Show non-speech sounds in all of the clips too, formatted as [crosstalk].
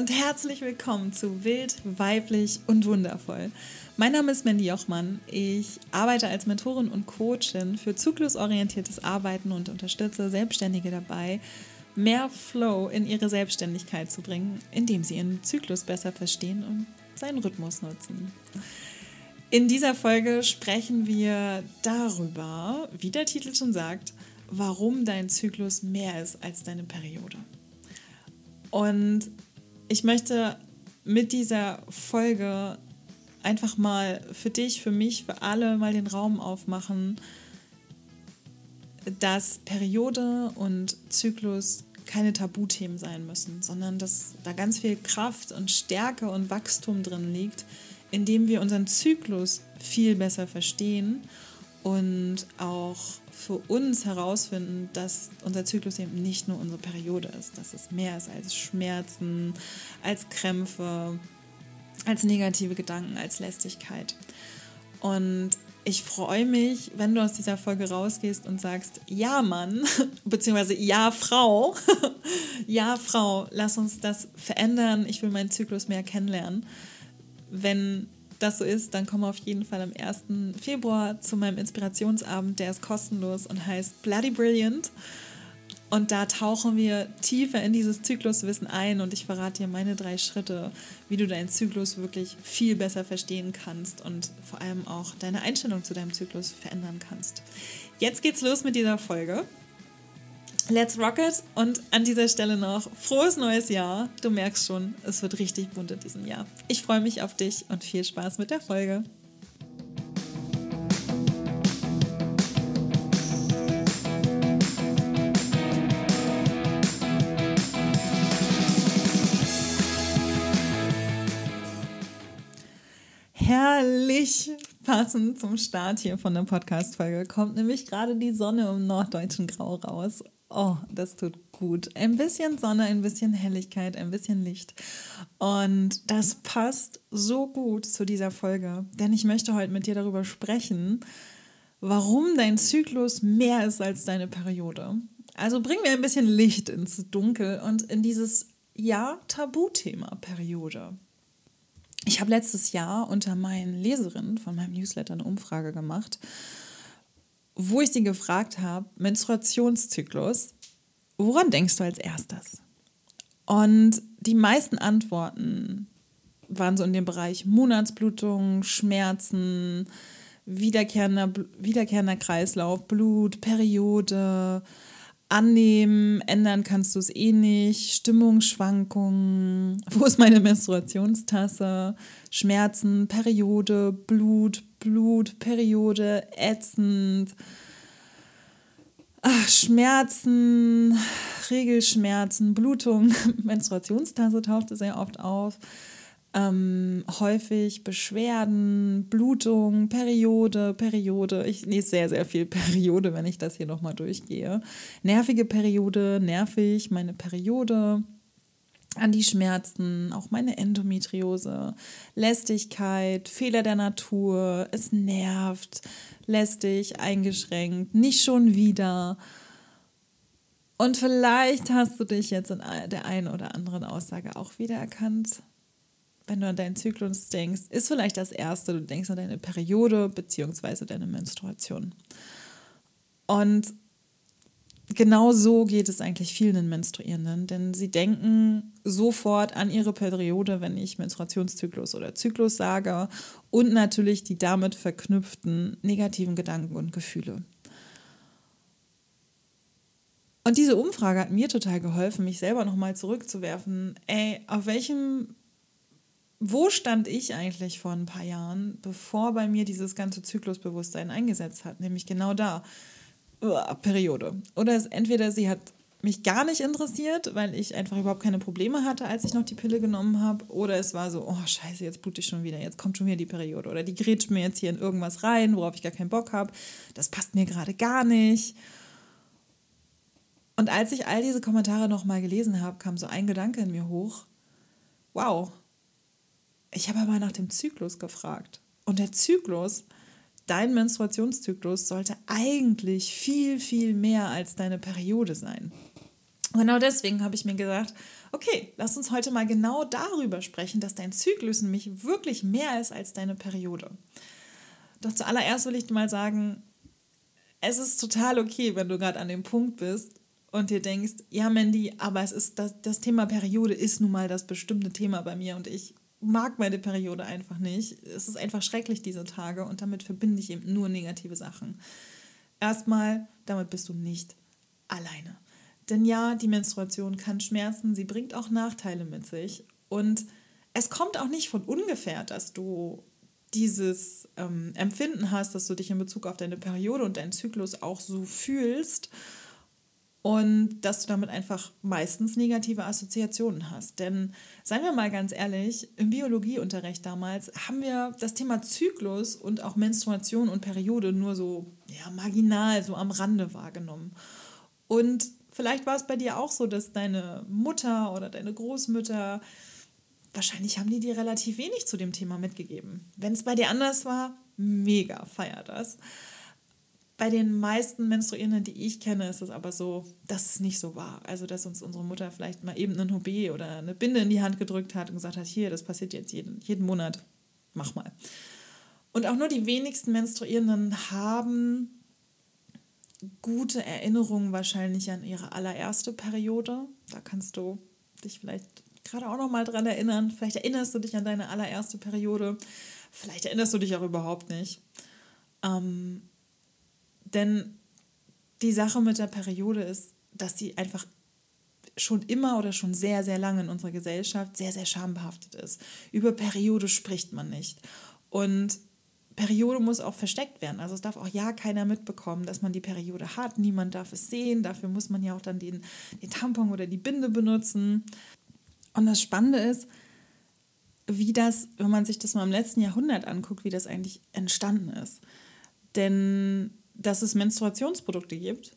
und herzlich willkommen zu Wild, Weiblich und Wundervoll. Mein Name ist Mandy Jochmann. Ich arbeite als Mentorin und Coachin für zyklusorientiertes Arbeiten und unterstütze Selbstständige dabei, mehr Flow in ihre Selbstständigkeit zu bringen, indem sie ihren Zyklus besser verstehen und seinen Rhythmus nutzen. In dieser Folge sprechen wir darüber, wie der Titel schon sagt, warum dein Zyklus mehr ist als deine Periode. Und ich möchte mit dieser Folge einfach mal für dich, für mich, für alle mal den Raum aufmachen, dass Periode und Zyklus keine Tabuthemen sein müssen, sondern dass da ganz viel Kraft und Stärke und Wachstum drin liegt, indem wir unseren Zyklus viel besser verstehen und auch für uns herausfinden, dass unser Zyklus eben nicht nur unsere Periode ist, dass es mehr ist als Schmerzen, als Krämpfe, als negative Gedanken, als Lästigkeit. Und ich freue mich, wenn du aus dieser Folge rausgehst und sagst, ja Mann, [laughs] beziehungsweise ja Frau, [laughs] ja Frau, lass uns das verändern, ich will meinen Zyklus mehr kennenlernen. Wenn das so ist, dann komm auf jeden Fall am 1. Februar zu meinem Inspirationsabend. Der ist kostenlos und heißt Bloody Brilliant. Und da tauchen wir tiefer in dieses Zykluswissen ein und ich verrate dir meine drei Schritte, wie du deinen Zyklus wirklich viel besser verstehen kannst und vor allem auch deine Einstellung zu deinem Zyklus verändern kannst. Jetzt geht's los mit dieser Folge. Let's rock it und an dieser Stelle noch frohes neues Jahr. Du merkst schon, es wird richtig bunt in diesem Jahr. Ich freue mich auf dich und viel Spaß mit der Folge. Herrlich passend zum Start hier von der Podcast-Folge kommt nämlich gerade die Sonne im norddeutschen Grau raus. Oh, das tut gut. Ein bisschen Sonne, ein bisschen Helligkeit, ein bisschen Licht. Und das passt so gut zu dieser Folge, denn ich möchte heute mit dir darüber sprechen, warum dein Zyklus mehr ist als deine Periode. Also bringen wir ein bisschen Licht ins Dunkel und in dieses ja Tabuthema Periode. Ich habe letztes Jahr unter meinen Leserinnen von meinem Newsletter eine Umfrage gemacht wo ich sie gefragt habe, Menstruationszyklus, woran denkst du als erstes? Und die meisten Antworten waren so in dem Bereich Monatsblutung, Schmerzen, wiederkehrender, wiederkehrender Kreislauf, Blut, Periode, annehmen, ändern kannst du es eh nicht, Stimmungsschwankungen, wo ist meine Menstruationstasse, Schmerzen, Periode, Blut, Blut, Periode, ätzend, Ach, Schmerzen, Regelschmerzen, Blutung, [laughs] Menstruationstasse tauchte sehr oft auf. Ähm, häufig Beschwerden, Blutung, Periode, Periode. Ich lese sehr, sehr viel [laughs] Periode, wenn ich das hier nochmal durchgehe. Nervige Periode, nervig, meine Periode an die Schmerzen, auch meine Endometriose, Lästigkeit, Fehler der Natur, es nervt, lästig, eingeschränkt, nicht schon wieder. Und vielleicht hast du dich jetzt in der einen oder anderen Aussage auch wiedererkannt. Wenn du an deinen Zyklus denkst, ist vielleicht das Erste, du denkst an deine Periode bzw. deine Menstruation. Und genau so geht es eigentlich vielen Menstruierenden, denn sie denken sofort an ihre Periode, wenn ich Menstruationszyklus oder Zyklus sage und natürlich die damit verknüpften negativen Gedanken und Gefühle. Und diese Umfrage hat mir total geholfen, mich selber nochmal zurückzuwerfen. Ey, auf welchem, wo stand ich eigentlich vor ein paar Jahren, bevor bei mir dieses ganze Zyklusbewusstsein eingesetzt hat? Nämlich genau da Periode. Oder es entweder sie hat mich gar nicht interessiert, weil ich einfach überhaupt keine Probleme hatte, als ich noch die Pille genommen habe. Oder es war so, oh scheiße, jetzt blute ich schon wieder, jetzt kommt schon wieder die Periode. Oder die grätscht mir jetzt hier in irgendwas rein, worauf ich gar keinen Bock habe. Das passt mir gerade gar nicht. Und als ich all diese Kommentare nochmal gelesen habe, kam so ein Gedanke in mir hoch. Wow, ich habe aber nach dem Zyklus gefragt. Und der Zyklus dein Menstruationszyklus sollte eigentlich viel, viel mehr als deine Periode sein. Genau deswegen habe ich mir gesagt, okay, lass uns heute mal genau darüber sprechen, dass dein Zyklus nämlich wirklich mehr ist als deine Periode. Doch zuallererst will ich dir mal sagen, es ist total okay, wenn du gerade an dem Punkt bist und dir denkst, ja Mandy, aber es ist das, das Thema Periode ist nun mal das bestimmte Thema bei mir und ich mag meine Periode einfach nicht. Es ist einfach schrecklich diese Tage und damit verbinde ich eben nur negative Sachen. Erstmal, damit bist du nicht alleine. Denn ja, die Menstruation kann schmerzen, sie bringt auch Nachteile mit sich. Und es kommt auch nicht von ungefähr, dass du dieses ähm, Empfinden hast, dass du dich in Bezug auf deine Periode und deinen Zyklus auch so fühlst und dass du damit einfach meistens negative Assoziationen hast. Denn seien wir mal ganz ehrlich, im Biologieunterricht damals haben wir das Thema Zyklus und auch Menstruation und Periode nur so ja, marginal, so am Rande wahrgenommen. Und Vielleicht war es bei dir auch so, dass deine Mutter oder deine Großmütter, wahrscheinlich haben die dir relativ wenig zu dem Thema mitgegeben. Wenn es bei dir anders war, mega, feier das. Bei den meisten Menstruierenden, die ich kenne, ist es aber so, dass es nicht so war. Also, dass uns unsere Mutter vielleicht mal eben einen Hobé oder eine Binde in die Hand gedrückt hat und gesagt hat, hier, das passiert jetzt jeden, jeden Monat, mach mal. Und auch nur die wenigsten Menstruierenden haben gute Erinnerungen wahrscheinlich an ihre allererste Periode. Da kannst du dich vielleicht gerade auch noch mal dran erinnern. Vielleicht erinnerst du dich an deine allererste Periode. Vielleicht erinnerst du dich auch überhaupt nicht. Ähm, denn die Sache mit der Periode ist, dass sie einfach schon immer oder schon sehr, sehr lange in unserer Gesellschaft sehr, sehr schambehaftet ist. Über Periode spricht man nicht. Und Periode muss auch versteckt werden. Also es darf auch ja keiner mitbekommen, dass man die Periode hat. Niemand darf es sehen. Dafür muss man ja auch dann den, den Tampon oder die Binde benutzen. Und das Spannende ist, wie das, wenn man sich das mal im letzten Jahrhundert anguckt, wie das eigentlich entstanden ist. Denn dass es Menstruationsprodukte gibt,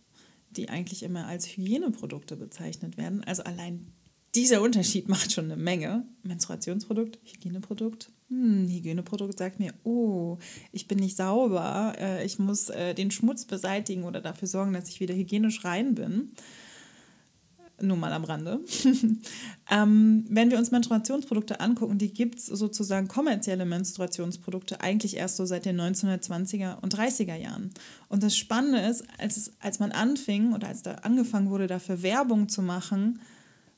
die eigentlich immer als Hygieneprodukte bezeichnet werden. Also allein dieser Unterschied [laughs] macht schon eine Menge. Menstruationsprodukt, Hygieneprodukt, hm, Hygieneprodukt sagt mir, oh, ich bin nicht sauber, äh, ich muss äh, den Schmutz beseitigen oder dafür sorgen, dass ich wieder hygienisch rein bin. Nur mal am Rande. [laughs] ähm, wenn wir uns Menstruationsprodukte angucken, die gibt es sozusagen kommerzielle Menstruationsprodukte eigentlich erst so seit den 1920er und 30er Jahren. Und das Spannende ist, als, als man anfing oder als da angefangen wurde, dafür Werbung zu machen,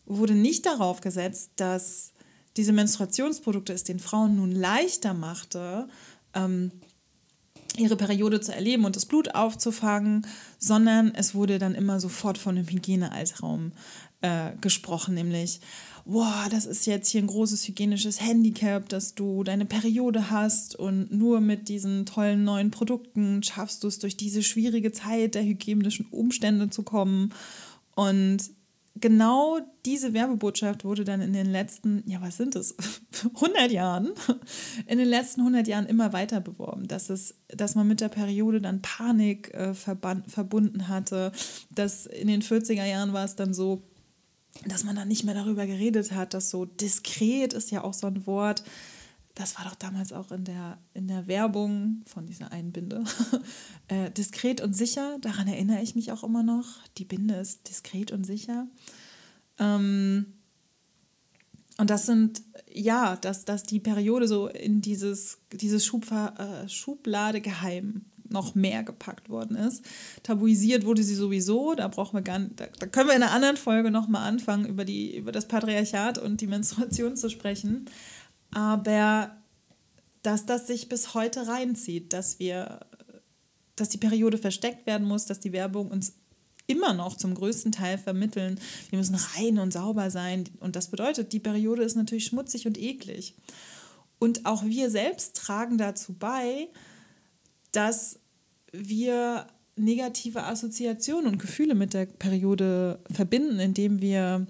wurde nicht darauf gesetzt, dass diese Menstruationsprodukte es den Frauen nun leichter machte, ähm, ihre Periode zu erleben und das Blut aufzufangen, sondern es wurde dann immer sofort von einem Hygienealtraum äh, gesprochen, nämlich, boah, das ist jetzt hier ein großes hygienisches Handicap, dass du deine Periode hast und nur mit diesen tollen neuen Produkten schaffst du es durch diese schwierige Zeit der hygienischen Umstände zu kommen. Und genau diese Werbebotschaft wurde dann in den letzten, ja, was sind es, 100 [laughs] Jahren, in den letzten 100 Jahren immer weiter beworben, dass, es, dass man mit der Periode dann Panik äh, verbunden hatte, dass in den 40er Jahren war es dann so, dass man dann nicht mehr darüber geredet hat, dass so diskret ist ja auch so ein Wort, das war doch damals auch in der, in der Werbung von dieser einen Binde. [laughs] äh, diskret und sicher, daran erinnere ich mich auch immer noch. Die Binde ist diskret und sicher. Ähm, und das sind, ja, dass, dass die Periode so in dieses, dieses Schubver, äh, Schubladegeheim noch mehr gepackt worden ist. Tabuisiert wurde sie sowieso, da brauchen wir gar nicht, da, da können wir in einer anderen Folge nochmal anfangen, über, die, über das Patriarchat und die Menstruation zu sprechen aber dass das sich bis heute reinzieht, dass wir, dass die Periode versteckt werden muss, dass die Werbung uns immer noch zum größten Teil vermitteln, wir müssen rein und sauber sein. Und das bedeutet, die Periode ist natürlich schmutzig und eklig. Und auch wir selbst tragen dazu bei, dass wir negative Assoziationen und Gefühle mit der Periode verbinden, indem wir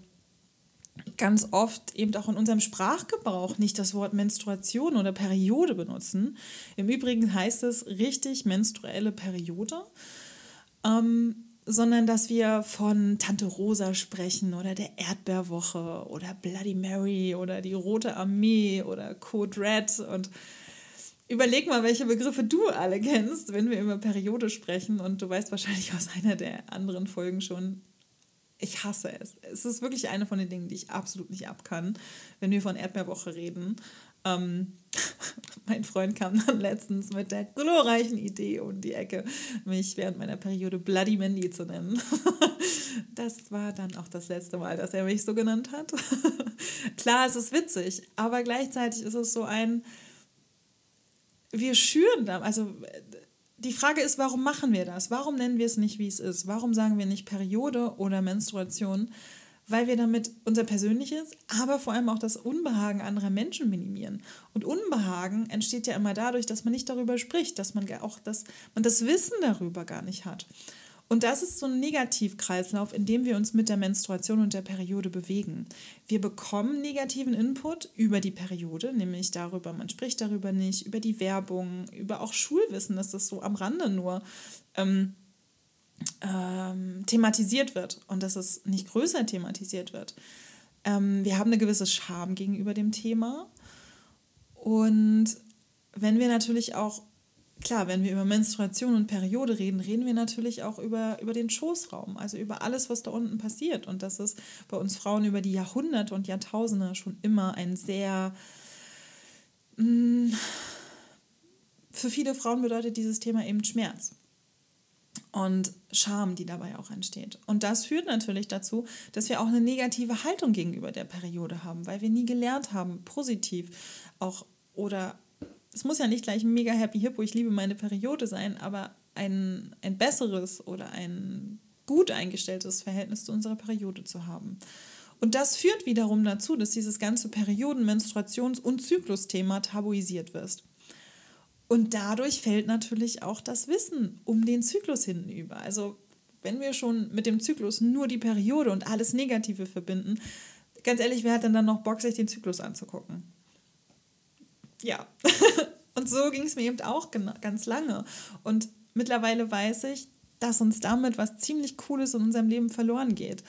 ganz oft eben auch in unserem Sprachgebrauch nicht das Wort Menstruation oder Periode benutzen. Im Übrigen heißt es richtig menstruelle Periode, ähm, sondern dass wir von Tante Rosa sprechen oder der Erdbeerwoche oder Bloody Mary oder die Rote Armee oder Code Red und Überleg mal, welche Begriffe du alle kennst, wenn wir über Periode sprechen. Und du weißt wahrscheinlich aus einer der anderen Folgen schon, Ich hasse es. Es ist wirklich eine von den Dingen, die ich absolut nicht abkann, wenn wir von Erdbeerwoche reden. Ähm, [laughs] mein Freund kam dann letztens mit der glorreichen Idee um die Ecke, mich während meiner Periode Bloody Mandy zu nennen. [laughs] das war dann auch das letzte Mal, dass er mich so genannt hat. [laughs] Klar, es ist witzig, aber gleichzeitig ist es so ein, wir schüren da, also die Frage ist, warum machen wir das? Warum nennen wir es nicht, wie es ist? Warum sagen wir nicht Periode oder Menstruation? Weil wir damit unser Persönliches, aber vor allem auch das Unbehagen anderer Menschen minimieren. Und Unbehagen entsteht ja immer dadurch, dass man nicht darüber spricht, dass man auch das, man das Wissen darüber gar nicht hat. Und das ist so ein Negativkreislauf, in dem wir uns mit der Menstruation und der Periode bewegen. Wir bekommen negativen Input über die Periode, nämlich darüber, man spricht darüber nicht, über die Werbung, über auch Schulwissen, dass das so am Rande nur ähm, ähm, thematisiert wird und dass es nicht größer thematisiert wird. Ähm, wir haben eine gewisse Scham gegenüber dem Thema. Und wenn wir natürlich auch klar, wenn wir über Menstruation und Periode reden, reden wir natürlich auch über, über den Schoßraum, also über alles, was da unten passiert. Und das ist bei uns Frauen über die Jahrhunderte und Jahrtausende schon immer ein sehr... Mh, mm, für viele Frauen bedeutet dieses Thema eben Schmerz und Scham, die dabei auch entsteht. Und das führt natürlich dazu, dass wir auch eine negative Haltung gegenüber der Periode haben, weil wir nie gelernt haben, positiv auch oder es muss ja nicht gleich ein mega happy hippo, ich liebe meine Periode sein, aber ein, ein besseres oder ein gut eingestelltes Verhältnis zu unserer Periode zu haben. Und das führt wiederum dazu, dass dieses ganze Perioden-, Menstruations- und Zyklusthema tabuisiert wird. Und dadurch fällt natürlich auch das Wissen um den Zyklus hinten über. Also wenn wir schon mit dem Zyklus nur die Periode und alles Negative verbinden, ganz ehrlich, wer hat denn dann noch Bock, sich den Zyklus anzugucken? Ja. [laughs] und so ging es mir eben auch ganz lange. Und mittlerweile weiß ich, dass uns damit was ziemlich Cooles in unserem Leben verloren geht.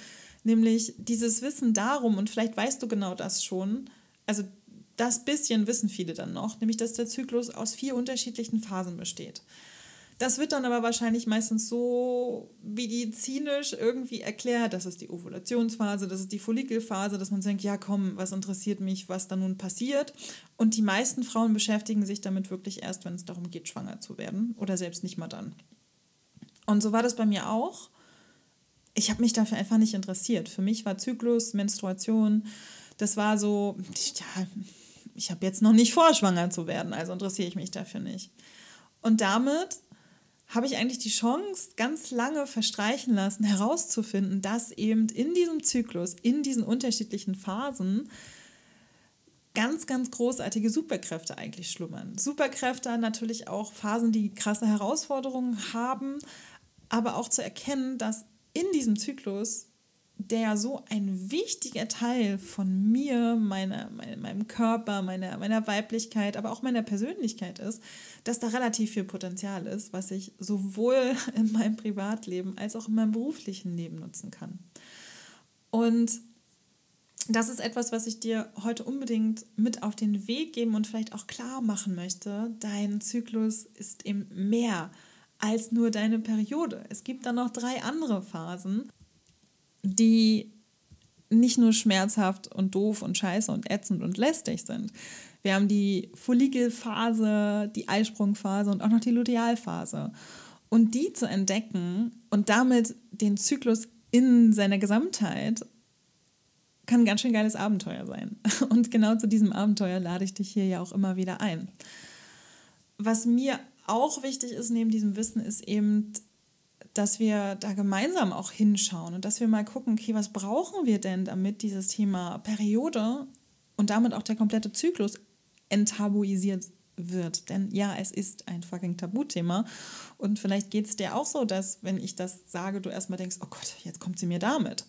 Nämlich dieses Wissen darum, und vielleicht weißt du genau das schon, also das bisschen wissen viele dann noch, nämlich dass der Zyklus aus vier unterschiedlichen Phasen besteht. Das wird dann aber wahrscheinlich meistens so medizinisch irgendwie erklärt. Das ist die Ovulationsphase, das ist die Follikelphase, dass man denkt, ja komm, was interessiert mich, was da nun passiert. Und die meisten Frauen beschäftigen sich damit wirklich erst, wenn es darum geht, schwanger zu werden oder selbst nicht mal dann. Und so war das bei mir auch. Ich habe mich dafür einfach nicht interessiert. Für mich war Zyklus, Menstruation, das war so, ja, ich habe jetzt noch nicht vor, schwanger zu werden, also interessiere ich mich dafür nicht. Und damit habe ich eigentlich die Chance ganz lange verstreichen lassen, herauszufinden, dass eben in diesem Zyklus, in diesen unterschiedlichen Phasen, ganz, ganz großartige Superkräfte eigentlich schlummern. Superkräfte natürlich auch Phasen, die krasse Herausforderungen haben, aber auch zu erkennen, dass in diesem Zyklus der so ein wichtiger Teil von mir, meiner, meinem Körper, meiner, meiner Weiblichkeit, aber auch meiner Persönlichkeit ist, dass da relativ viel Potenzial ist, was ich sowohl [laughs] in meinem Privatleben als auch in meinem beruflichen Leben nutzen kann. Und das ist etwas, was ich dir heute unbedingt mit auf den Weg geben und vielleicht auch klar machen möchte. Dein Zyklus ist eben mehr als nur deine Periode. Es gibt dann noch drei andere Phasen die nicht nur schmerzhaft und doof und scheiße und ätzend und lästig sind. Wir haben die Follikelphase, die Eisprungphase und auch noch die Lutealphase. Und die zu entdecken und damit den Zyklus in seiner Gesamtheit kann ein ganz schön geiles Abenteuer sein. [laughs] Und genau zu diesem Abenteuer lade ich dich hier ja auch immer wieder ein. Was mir auch wichtig ist neben diesem Wissen, ist eben dass wir da gemeinsam auch hinschauen und dass wir mal gucken, okay, was brauchen wir denn, damit dieses Thema Periode und damit auch der komplette Zyklus enttabuisiert wird. Denn ja, es ist ein fucking Tabuthema. Und vielleicht geht es dir auch so, dass, wenn ich das sage, du erstmal denkst, oh Gott, jetzt kommt sie mir damit.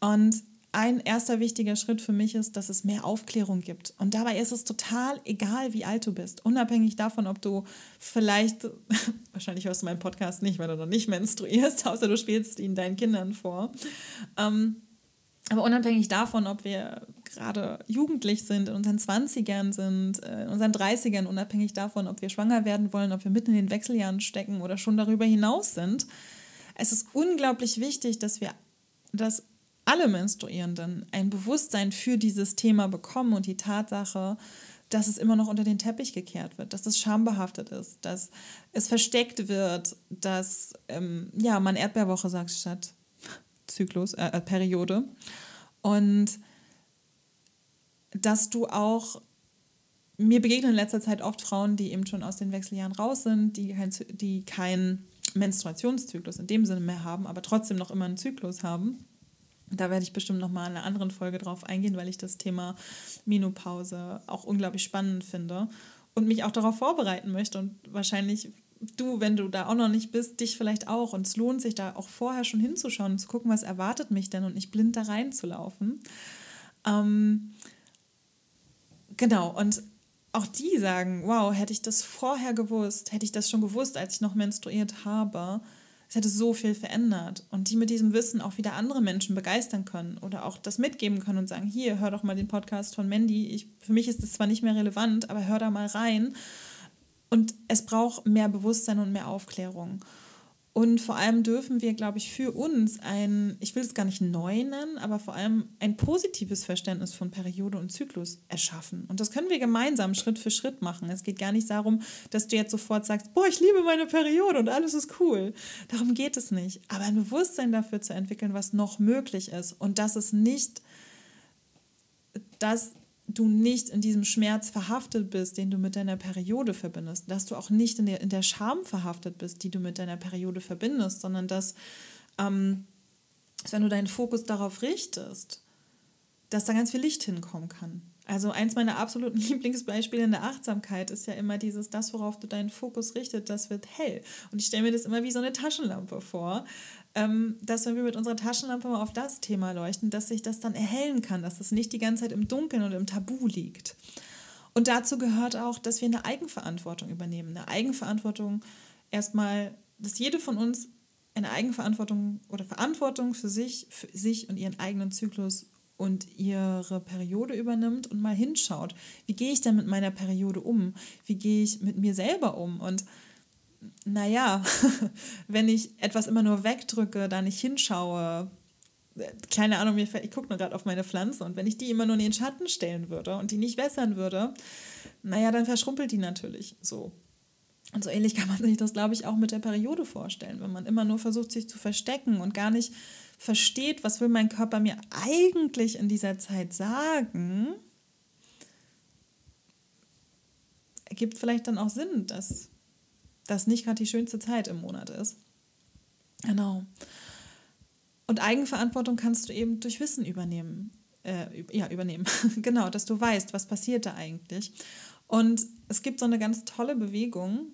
Und ein erster wichtiger Schritt für mich ist, dass es mehr Aufklärung gibt. Und dabei ist es total egal, wie alt du bist. Unabhängig davon, ob du vielleicht, [laughs] wahrscheinlich hörst du meinen Podcast nicht, weil du noch nicht menstruierst, [laughs] außer du spielst ihn deinen Kindern vor. Ähm, aber unabhängig davon, ob wir gerade jugendlich sind, in unseren 20ern sind, äh, in unseren 30ern, unabhängig davon, ob wir schwanger werden wollen, ob wir mitten in den Wechseljahren stecken oder schon darüber hinaus sind, es ist unglaublich wichtig, dass wir dass alle Menstruierenden ein Bewusstsein für dieses Thema bekommen und die Tatsache, dass es immer noch unter den Teppich gekehrt wird, dass es schambehaftet ist, dass es versteckt wird, dass ähm, ja, man Erdbeerwoche sagt statt Zyklus, äh, äh, Periode. Und dass du auch, mir begegnen in letzter Zeit oft Frauen, die eben schon aus den Wechseljahren raus sind, die kein, die keinen Menstruationszyklus in dem Sinne mehr haben, aber trotzdem noch immer einen Zyklus haben. Da werde ich bestimmt noch mal in einer anderen Folge drauf eingehen, weil ich das Thema Minopause auch unglaublich spannend finde und mich auch darauf vorbereiten möchte und wahrscheinlich du, wenn du da auch noch nicht bist, dich vielleicht auch. Und es lohnt sich da auch vorher schon hinzuschauen und zu gucken, was erwartet mich denn und nicht blind da reinzulaufen. Ähm, genau, und auch die sagen, wow, hätte ich das vorher gewusst, hätte ich das schon gewusst, als ich noch menstruiert habe, es hätte so viel verändert. Und die mit diesem Wissen auch wieder andere Menschen begeistern können oder auch das mitgeben können und sagen, hier, hör doch mal den Podcast von Mandy. Ich, für mich ist das zwar nicht mehr relevant, aber hör da mal rein. Und es braucht mehr Bewusstsein und mehr Aufklärung. Und vor allem dürfen wir, glaube ich, für uns ein, ich will es gar nicht neu nennen, aber vor allem ein positives Verständnis von Periode und Zyklus erschaffen. Und das können wir gemeinsam Schritt für Schritt machen. Es geht gar nicht darum, dass du jetzt sofort sagst, boah, ich liebe meine Periode und alles ist cool. Darum geht es nicht. Aber ein Bewusstsein dafür zu entwickeln, was noch möglich ist und dass es nicht, dass du nicht in diesem Schmerz verhaftet bist, den du mit deiner Periode verbindest, dass du auch nicht in der, in der Scham verhaftet bist, die du mit deiner Periode verbindest, sondern dass, ähm, dass wenn du deinen Fokus darauf richtest, dass da ganz viel Licht hinkommen kann. Also eins meiner absoluten [laughs] Lieblingsbeispiele in der Achtsamkeit ist ja immer dieses, das, worauf du deinen Fokus richtet, das wird hell. Und ich stelle mir das immer wie so eine Taschenlampe vor, ähm, dass wenn wir mit unserer Taschenlampe mal auf das Thema leuchten, dass sich das dann erhellen kann, dass es nicht die ganze Zeit im Dunkeln und im Tabu liegt. Und dazu gehört auch, dass wir eine Eigenverantwortung übernehmen. Eine Eigenverantwortung erstmal, dass jede von uns eine Eigenverantwortung oder Verantwortung für sich, für sich und ihren eigenen Zyklus und ihre Periode übernimmt und mal hinschaut, wie gehe ich denn mit meiner Periode um? Wie gehe ich mit mir selber um? Und naja, [laughs] wenn ich etwas immer nur wegdrücke, da nicht hinschaue, keine Ahnung, ich gucke nur gerade auf meine Pflanze und wenn ich die immer nur in den Schatten stellen würde und die nicht wässern würde, naja, dann verschrumpelt die natürlich so. Und so ähnlich [laughs] kann man sich das, glaube ich, auch mit der Periode vorstellen, wenn man immer nur versucht, sich zu verstecken und gar nicht versteht, was will mein Körper mir eigentlich in dieser Zeit sagen, ergibt vielleicht dann auch Sinn, dass das nicht gerade die schönste Zeit im Monat ist. Genau. Und Eigenverantwortung kannst du eben durch Wissen übernehmen. Äh, ja, übernehmen. [laughs] genau, dass du weißt, was passiert da eigentlich. Und es gibt so eine ganz tolle Bewegung,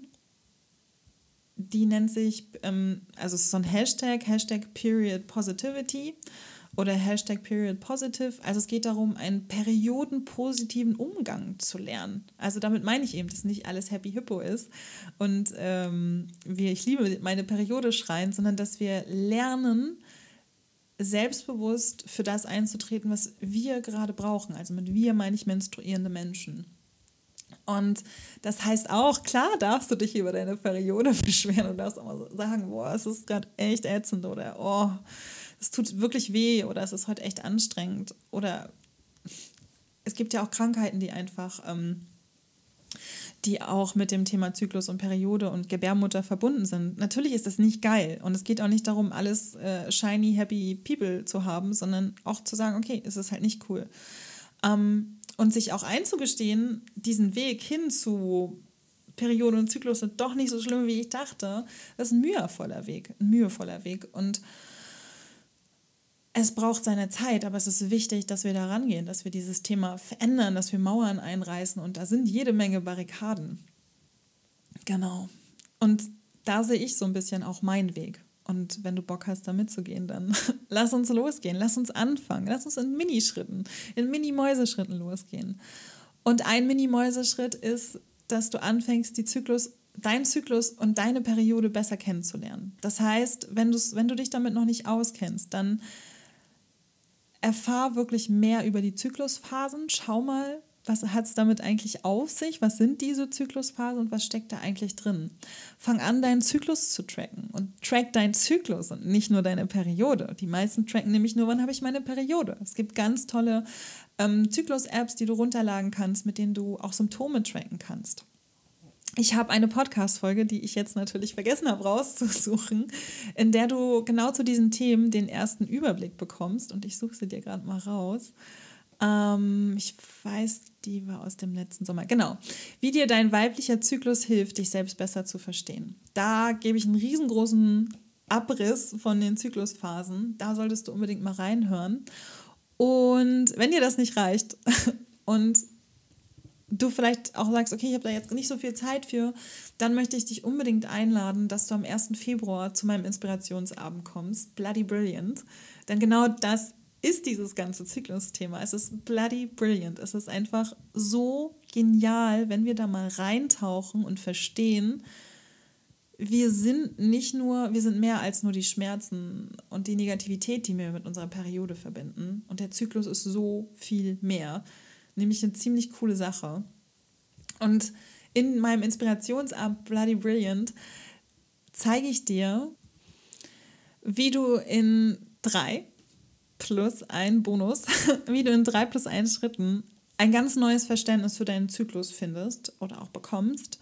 die nennt sich, ähm, also es ist so ein Hashtag, Hashtag Period Positivity oder Hashtag Period Positive. Also es geht darum, einen periodenpositiven Umgang zu lernen. Also damit meine ich eben, dass nicht alles Happy Hippo ist und ähm, wir, ich liebe meine Periode schreien, sondern dass wir lernen, selbstbewusst für das einzutreten, was wir gerade brauchen. Also mit wir meine ich menstruierende Menschen. Und das heißt auch, klar darfst du dich über deine Periode [laughs] beschweren und darfst auch mal sagen, boah, es ist gerade echt ätzend oder oh, es tut wirklich weh oder es ist heute echt anstrengend. Oder es gibt ja auch Krankheiten, die einfach, ähm, die auch mit dem Thema Zyklus und Periode und Gebärmutter verbunden sind. Natürlich ist das nicht geil und es geht auch nicht darum, alles äh, shiny, happy people zu haben, sondern auch zu sagen, okay, es ist halt nicht cool. Ähm, und sich auch einzugestehen, diesen Weg hin zu Periode und Zyklus sind doch nicht so schlimm, wie ich dachte, das ist ein mühevoller Weg, ein mühevoller Weg. Und es braucht seine Zeit, aber es ist wichtig, dass wir da rangehen, dass wir dieses Thema verändern, dass wir Mauern einreißen und da sind jede Menge Barrikaden. Genau. Und da sehe ich so ein bisschen auch meinen Weg. Und wenn du Bock hast, da mitzugehen, dann [laughs] lass uns losgehen, lass uns anfangen, lass uns in Minischritten, in Mini-Mäuseschritten losgehen. Und ein Mini-Mäuseschritt ist, dass du anfängst, die Zyklus, deinen Zyklus und deine Periode besser kennenzulernen. Das heißt, wenn, wenn du dich damit noch nicht auskennst, dann erfahr wirklich mehr über die Zyklusphasen. Schau mal, was hat es damit eigentlich auf sich? Was sind diese Zyklusphasen und was steckt da eigentlich drin? Fang an, deinen Zyklus zu tracken und track deinen Zyklus und nicht nur deine Periode. Die meisten tracken nämlich nur, wann habe ich meine Periode. Es gibt ganz tolle ähm, Zyklus-Apps, die du runterladen kannst, mit denen du auch Symptome tracken kannst. Ich habe eine Podcast-Folge, die ich jetzt natürlich vergessen habe rauszusuchen, in der du genau zu diesen Themen den ersten Überblick bekommst. Und ich suche sie dir gerade mal raus. Ähm, ich weiß, die war aus dem letzten Sommer. Genau. Wie dir dein weiblicher Zyklus hilft, dich selbst besser zu verstehen. Da gebe ich einen riesengroßen Abriss von den Zyklusphasen. Da solltest du unbedingt mal reinhören. Und wenn dir das nicht reicht [laughs] und du vielleicht auch sagst, okay, ich habe da jetzt nicht so viel Zeit für, dann möchte ich dich unbedingt einladen, dass du am 1. Februar zu meinem Inspirationsabend kommst, Bloody Brilliant. Denn genau das ist dieses ganze Zyklusthema. Es ist bloody brilliant. Es ist einfach so genial, wenn wir da mal reintauchen und verstehen, wir sind nicht nur, wir sind mehr als nur die Schmerzen und die Negativität, die wir mit unserer Periode verbinden. Und der Zyklus ist so viel mehr. Nämlich eine ziemlich coole Sache. Und in meinem Inspirationsabend Bloody Brilliant zeige ich dir, wie du in drei plus ein Bonus, [laughs] wie du in drei plus ein Schritten ein ganz neues Verständnis für deinen Zyklus findest oder auch bekommst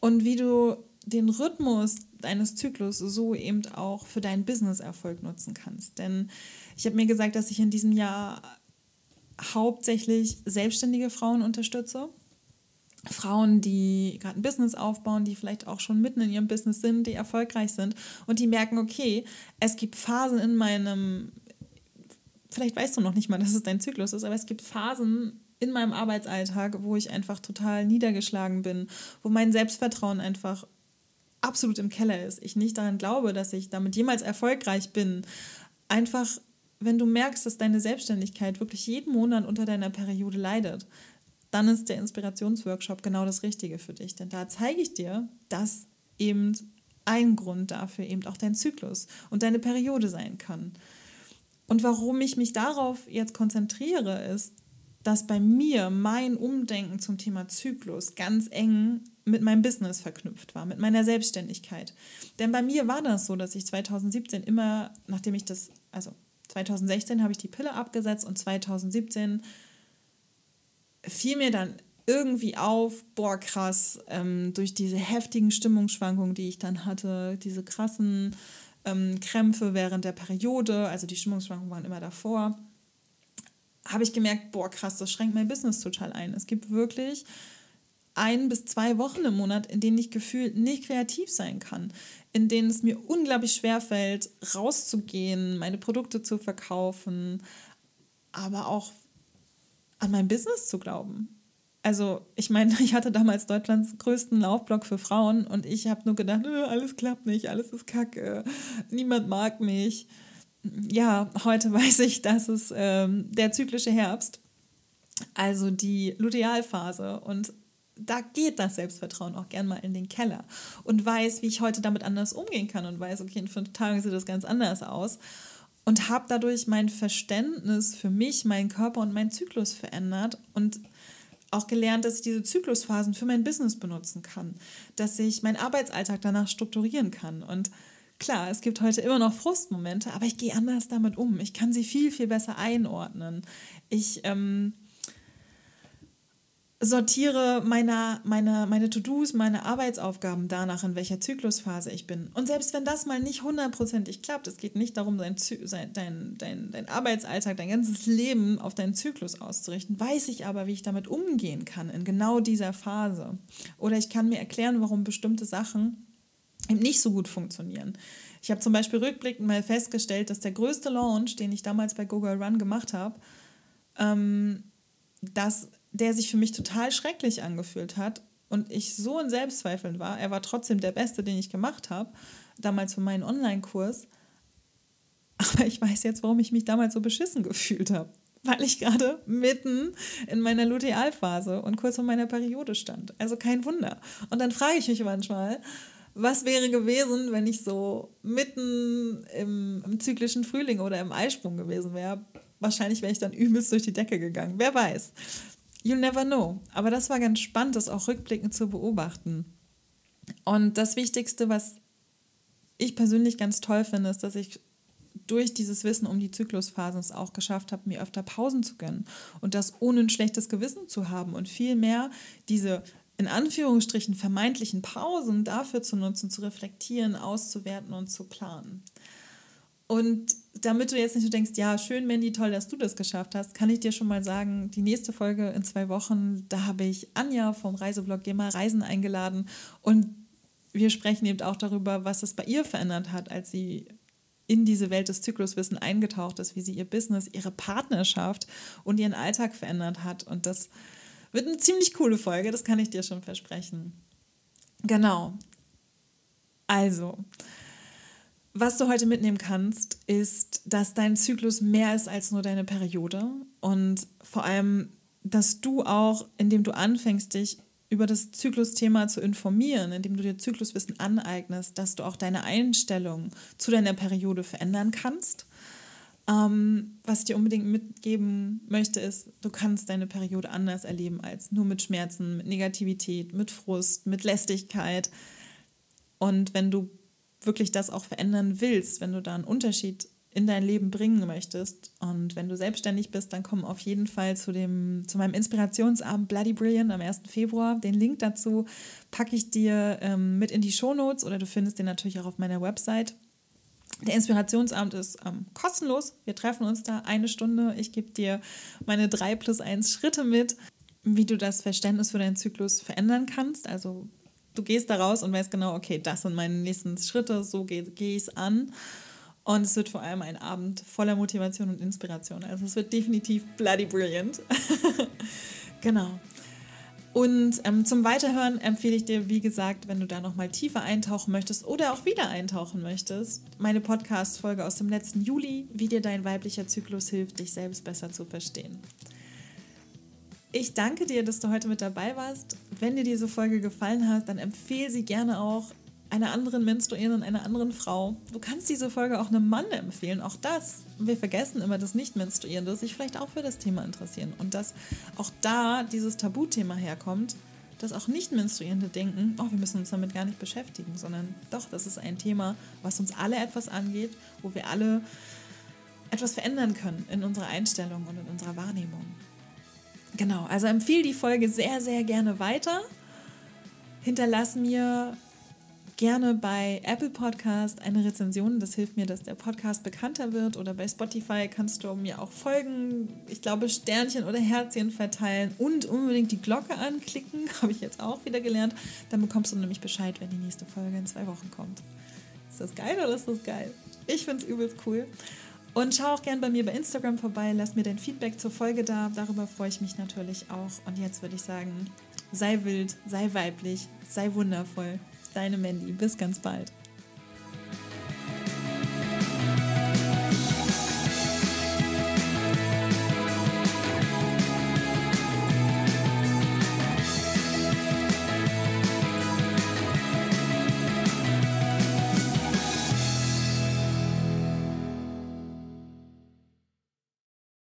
und wie du den Rhythmus deines Zyklus so eben auch für deinen Business-Erfolg nutzen kannst. Denn ich habe mir gesagt, dass ich in diesem Jahr hauptsächlich selbstständige Frauen unterstütze. Frauen, die gerade ein Business aufbauen, die vielleicht auch schon mitten in ihrem Business sind, die erfolgreich sind und die merken, okay, es gibt Phasen in meinem vielleicht weißt du noch nicht mal, dass es dein Zyklus ist, aber es gibt Phasen in meinem Arbeitsalltag, wo ich einfach total niedergeschlagen bin, wo mein Selbstvertrauen einfach absolut im Keller ist. Ich nicht daran glaube, dass ich damit jemals erfolgreich bin. Einfach, wenn du merkst, dass deine Selbstständigkeit wirklich jeden Monat unter deiner Periode leidet, dann ist der Inspirationsworkshop genau das Richtige für dich. Denn da zeige ich dir, dass eben ein Grund dafür eben auch dein Zyklus und deine Periode sein kann. Und warum ich mich darauf jetzt konzentriere, ist, dass bei mir mein Umdenken zum Thema Zyklus ganz eng mit meinem Business verknüpft war, mit meiner Selbstständigkeit. Denn bei mir war das so, dass ich 2017 immer, nachdem ich das, also 2016 habe ich die Pille abgesetzt und 2017 fiel mir dann irgendwie auf, boah, krass, ähm, durch diese heftigen Stimmungsschwankungen, die ich dann hatte, diese krassen ähm, Krämpfe während der Periode, also die Stimmungsschwankungen waren immer davor, habe ich gemerkt, boah, krass, das schränkt mein Business total ein. Es gibt wirklich ein bis zwei Wochen im Monat, in denen ich gefühlt nicht kreativ sein kann, in denen es mir unglaublich schwer fällt, rauszugehen, meine Produkte zu verkaufen, aber auch an mein Business zu glauben also ich meine, [laughs] ich hatte damals Deutschlands größten Laufblock für Frauen und ich habe nur gedacht, alles klappt nicht, alles ist kacke, niemand mag mich. Ja, heute [laughs] weiß ich, dass es ähm, der zyklische Herbst, also die Lutealphase und da geht das Selbstvertrauen auch gern mal in den Keller und weiß, wie ich heute damit anders umgehen kann und weiß, okay, in fünf Tagen sieht das ganz anders aus und habe dadurch mein Verständnis für mich, meinen Körper und meinen Zyklus verändert und auch gelernt, dass ich diese Zyklusphasen für mein Business benutzen kann, dass ich meinen Arbeitsalltag danach strukturieren kann. Und klar, es gibt heute immer noch Frustmomente, aber ich gehe anders damit um. Ich kann sie viel, viel besser einordnen. Ich ähm, sortiere meine, meine, meine To-Dos, meine Arbeitsaufgaben danach, in welcher Zyklusphase ich bin. Und selbst wenn das mal nicht hundertprozentig klappt, es geht nicht darum, dein, dein, dein, dein Arbeitsalltag, dein ganzes Leben auf deinen Zyklus auszurichten, weiß ich aber, wie ich damit umgehen kann in genau dieser Phase. Oder ich kann mir erklären, warum bestimmte Sachen eben nicht so gut funktionieren. Ich habe zum Beispiel rückblickend mal festgestellt, dass der größte Launch, den ich damals bei Google Run gemacht habe, ähm, dass der sich für mich total schrecklich angefühlt hat und ich so in Selbstzweifeln war. Er war trotzdem der Beste, den ich gemacht habe, damals für meinen Online-Kurs. Aber ich weiß jetzt, warum ich mich damals so beschissen gefühlt habe. Weil ich gerade mitten in meiner Lutealphase und kurz vor meiner Periode stand. Also kein Wunder. Und dann frage ich mich manchmal, was wäre gewesen, wenn ich so mitten im, im zyklischen Frühling oder im Eisprung gewesen wäre? Wahrscheinlich wäre ich dann übelst durch die Decke gegangen. Wer weiß. You'll never know. Aber das war ganz spannend, das auch rückblickend zu beobachten. Und das Wichtigste, was ich persönlich ganz toll finde, ist, dass ich durch dieses Wissen um die Zyklusphasen es auch geschafft habe, mir öfter Pausen zu gönnen und das ohne ein schlechtes Gewissen zu haben und vielmehr diese in Anführungsstrichen vermeintlichen Pausen dafür zu nutzen, zu reflektieren, auszuwerten und zu planen. Und damit du jetzt nicht so denkst, ja, schön, Mandy, toll, dass du das geschafft hast, kann ich dir schon mal sagen, die nächste Folge in zwei Wochen, da habe ich Anja vom Reiseblog Geh Reisen eingeladen und wir sprechen eben auch darüber, was es bei ihr verändert hat, als sie in diese Welt des Zykluswissen eingetaucht ist, wie sie ihr Business, ihre Partnerschaft und ihren Alltag verändert hat. Und das wird eine ziemlich coole Folge, das kann ich dir schon versprechen. Genau. Also, was du heute mitnehmen kannst, ist, dass dein Zyklus mehr ist als nur deine Periode und vor allem, dass du auch, indem du anfängst, dich über das Zyklusthema zu informieren, indem du dir Zykluswissen aneignest, dass du auch deine Einstellung zu deiner Periode verändern kannst. Ähm, was ich dir unbedingt mitgeben möchte, ist, du kannst deine Periode anders erleben als nur mit Schmerzen, mit Negativität, mit Frust, mit Lästigkeit. Und wenn du wirklich das auch verändern willst, wenn du da einen Unterschied in dein Leben bringen möchtest und wenn du selbstständig bist, dann komm auf jeden Fall zu, dem, zu meinem Inspirationsabend Bloody Brilliant am 1. Februar. Den Link dazu packe ich dir ähm, mit in die Shownotes oder du findest den natürlich auch auf meiner Website. Der Inspirationsabend ist ähm, kostenlos. Wir treffen uns da eine Stunde. Ich gebe dir meine drei plus eins Schritte mit, wie du das Verständnis für deinen Zyklus verändern kannst. Also du gehst da raus und weißt genau, okay, das sind meine nächsten Schritte, so gehe geh ich es an. Und es wird vor allem ein Abend voller Motivation und Inspiration. Also es wird definitiv bloody brilliant. [laughs] genau. Und ähm, zum Weiterhören empfehle ich dir, wie gesagt, wenn du da nochmal tiefer eintauchen möchtest oder auch wieder eintauchen möchtest, meine Podcast-Folge aus dem letzten Juli, wie dir dein weiblicher Zyklus hilft, dich selbst besser zu verstehen. Ich danke dir, dass du heute mit dabei warst. Wenn dir diese Folge gefallen hat, dann empfehle sie gerne auch einer anderen Menstruierenden, einer anderen Frau. Du kannst diese Folge auch einem Mann empfehlen. Auch das. Wir vergessen immer, dass Nicht-Menstruierende sich vielleicht auch für das Thema interessieren. Und dass auch da dieses Tabuthema herkommt, dass auch Nicht-Menstruierende denken, oh, wir müssen uns damit gar nicht beschäftigen, sondern doch, das ist ein Thema, was uns alle etwas angeht, wo wir alle etwas verändern können in unserer Einstellung und in unserer Wahrnehmung. Genau, also empfehle die Folge sehr, sehr gerne weiter. Hinterlass mir gerne bei Apple Podcast eine Rezension. Das hilft mir, dass der Podcast bekannter wird. Oder bei Spotify kannst du mir auch folgen. Ich glaube, Sternchen oder Herzchen verteilen und unbedingt die Glocke anklicken. [laughs] Habe ich jetzt auch wieder gelernt. Dann bekommst du nämlich Bescheid, wenn die nächste Folge in zwei Wochen kommt. Ist das geil oder ist das geil? Ich finde es übelst cool. Und schau auch gerne bei mir bei Instagram vorbei, lass mir dein Feedback zur Folge da. Darüber freue ich mich natürlich auch. Und jetzt würde ich sagen, sei wild, sei weiblich, sei wundervoll. Deine Mandy. Bis ganz bald.